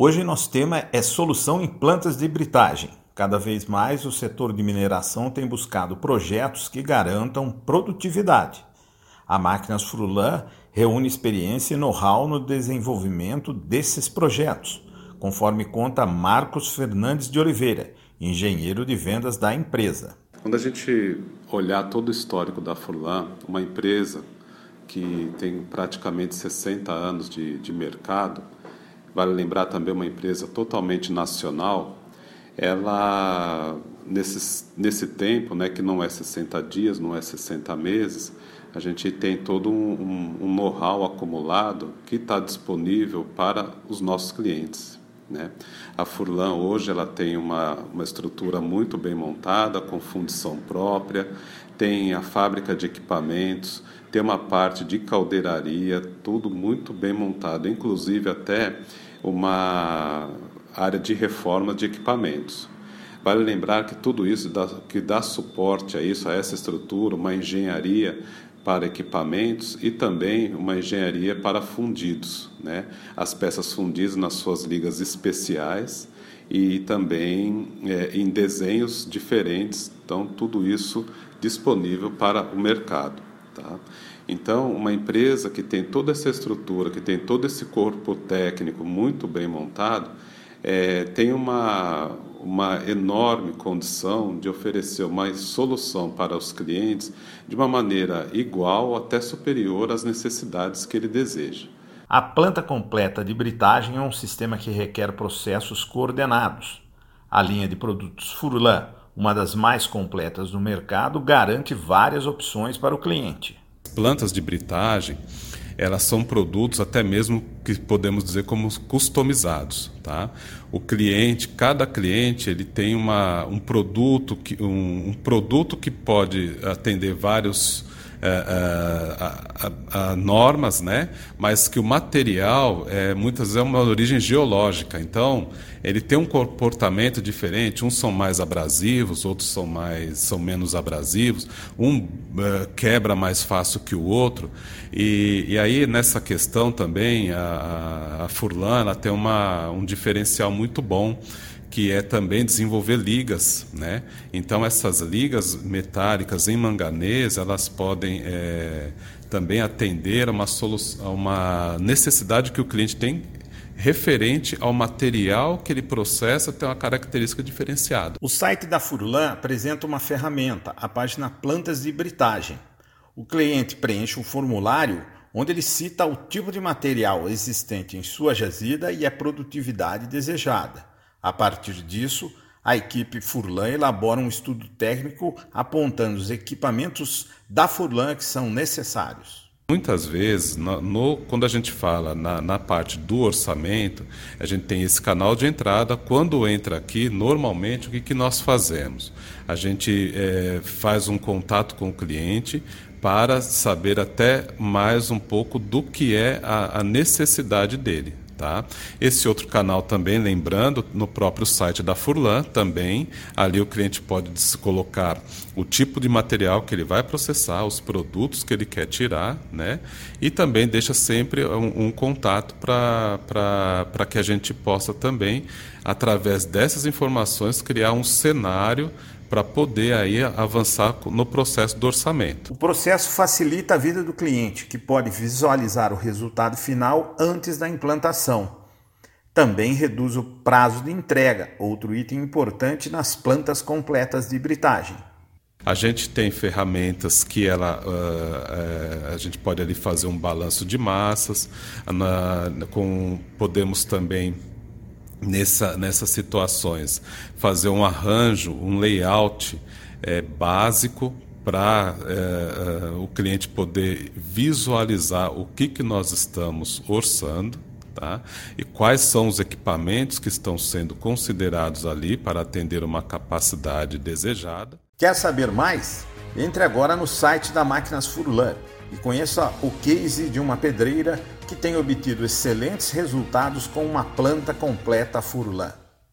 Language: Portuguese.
Hoje nosso tema é solução em plantas de britagem. Cada vez mais o setor de mineração tem buscado projetos que garantam produtividade. A Máquinas Frulan reúne experiência e know-how no desenvolvimento desses projetos, conforme conta Marcos Fernandes de Oliveira, engenheiro de vendas da empresa. Quando a gente olhar todo o histórico da Furlan, uma empresa que tem praticamente 60 anos de, de mercado, Vale lembrar também uma empresa totalmente nacional, ela nesse, nesse tempo, né, que não é 60 dias, não é 60 meses, a gente tem todo um, um, um know-how acumulado que está disponível para os nossos clientes. Né? A Furlan hoje ela tem uma, uma estrutura muito bem montada, com fundição própria, tem a fábrica de equipamentos, tem uma parte de caldeiraria, tudo muito bem montado, inclusive até uma área de reforma de equipamentos. Vale lembrar que tudo isso dá, que dá suporte a isso, a essa estrutura, uma engenharia para equipamentos e também uma engenharia para fundidos, né? As peças fundidas nas suas ligas especiais e também é, em desenhos diferentes. Então, tudo isso disponível para o mercado. Tá? Então, uma empresa que tem toda essa estrutura, que tem todo esse corpo técnico muito bem montado, é, tem uma, uma enorme condição de oferecer uma solução para os clientes de uma maneira igual ou até superior às necessidades que ele deseja. A planta completa de britagem é um sistema que requer processos coordenados. A linha de produtos Furlan uma das mais completas do mercado, garante várias opções para o cliente. Plantas de britagem, elas são produtos até mesmo que podemos dizer como customizados, tá? O cliente, cada cliente, ele tem uma, um produto que um, um produto que pode atender vários a, a, a, normas, né? mas que o material é, muitas vezes é uma origem geológica. Então, ele tem um comportamento diferente. Uns são mais abrasivos, outros são, mais, são menos abrasivos. Um uh, quebra mais fácil que o outro. E, e aí, nessa questão também, a, a Furlan tem uma, um diferencial muito bom que é também desenvolver ligas, né? Então essas ligas metálicas em manganês elas podem é, também atender a uma, a uma necessidade que o cliente tem referente ao material que ele processa tem uma característica diferenciada. O site da Furlan apresenta uma ferramenta, a página Plantas de Britagem. O cliente preenche um formulário onde ele cita o tipo de material existente em sua jazida e a produtividade desejada. A partir disso, a equipe Furlan elabora um estudo técnico apontando os equipamentos da Furlan que são necessários. Muitas vezes, no, no, quando a gente fala na, na, parte do orçamento, a gente tem esse canal de entrada. Quando entra aqui, normalmente, o que, que nós fazemos? A gente é, faz um contato com o cliente para saber até mais um pouco do que é a, a necessidade dele. Tá? Esse outro canal também, lembrando, no próprio site da Furlan também, ali o cliente pode colocar o tipo de material que ele vai processar, os produtos que ele quer tirar, né? E também deixa sempre um, um contato para que a gente possa também, através dessas informações, criar um cenário para poder aí avançar no processo do orçamento. O processo facilita a vida do cliente, que pode visualizar o resultado final antes da implantação. Também reduz o prazo de entrega, outro item importante nas plantas completas de britagem. A gente tem ferramentas que ela, uh, uh, a gente pode ali fazer um balanço de massas, na, com, podemos também nessa, nessas situações. Fazer um arranjo, um layout é, básico para é, é, o cliente poder visualizar o que, que nós estamos orçando. Tá? E quais são os equipamentos que estão sendo considerados ali para atender uma capacidade desejada. Quer saber mais? Entre agora no site da Máquinas Furlan e conheça o case de uma pedreira que tem obtido excelentes resultados com uma planta completa Furlan.